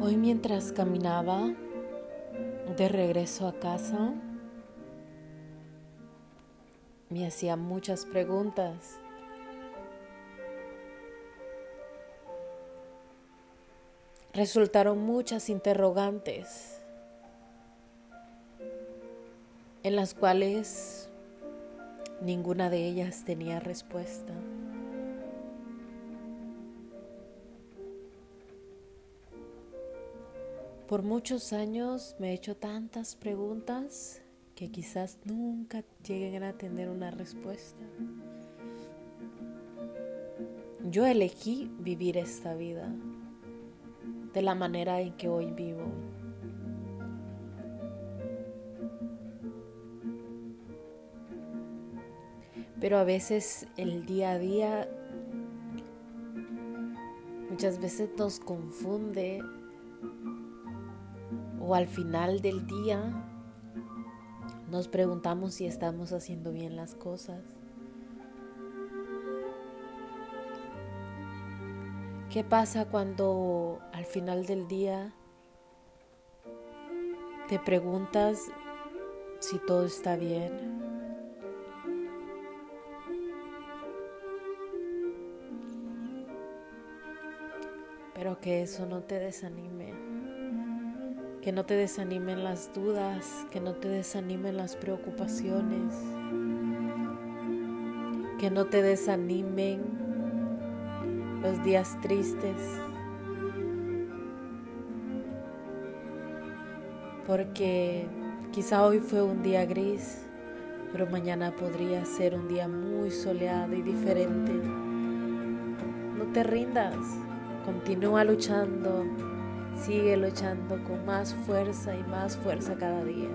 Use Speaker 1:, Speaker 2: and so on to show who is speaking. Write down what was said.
Speaker 1: Hoy mientras caminaba de regreso a casa, me hacía muchas preguntas. Resultaron muchas interrogantes en las cuales ninguna de ellas tenía respuesta. Por muchos años me he hecho tantas preguntas que quizás nunca lleguen a tener una respuesta. Yo elegí vivir esta vida de la manera en que hoy vivo. Pero a veces el día a día muchas veces nos confunde o al final del día nos preguntamos si estamos haciendo bien las cosas. ¿Qué pasa cuando al final del día te preguntas si todo está bien? Pero que eso no te desanime que no te desanimen las dudas, que no te desanimen las preocupaciones, que no te desanimen los días tristes, porque quizá hoy fue un día gris, pero mañana podría ser un día muy soleado y diferente. No te rindas, continúa luchando Sigue luchando con más fuerza y más fuerza cada día.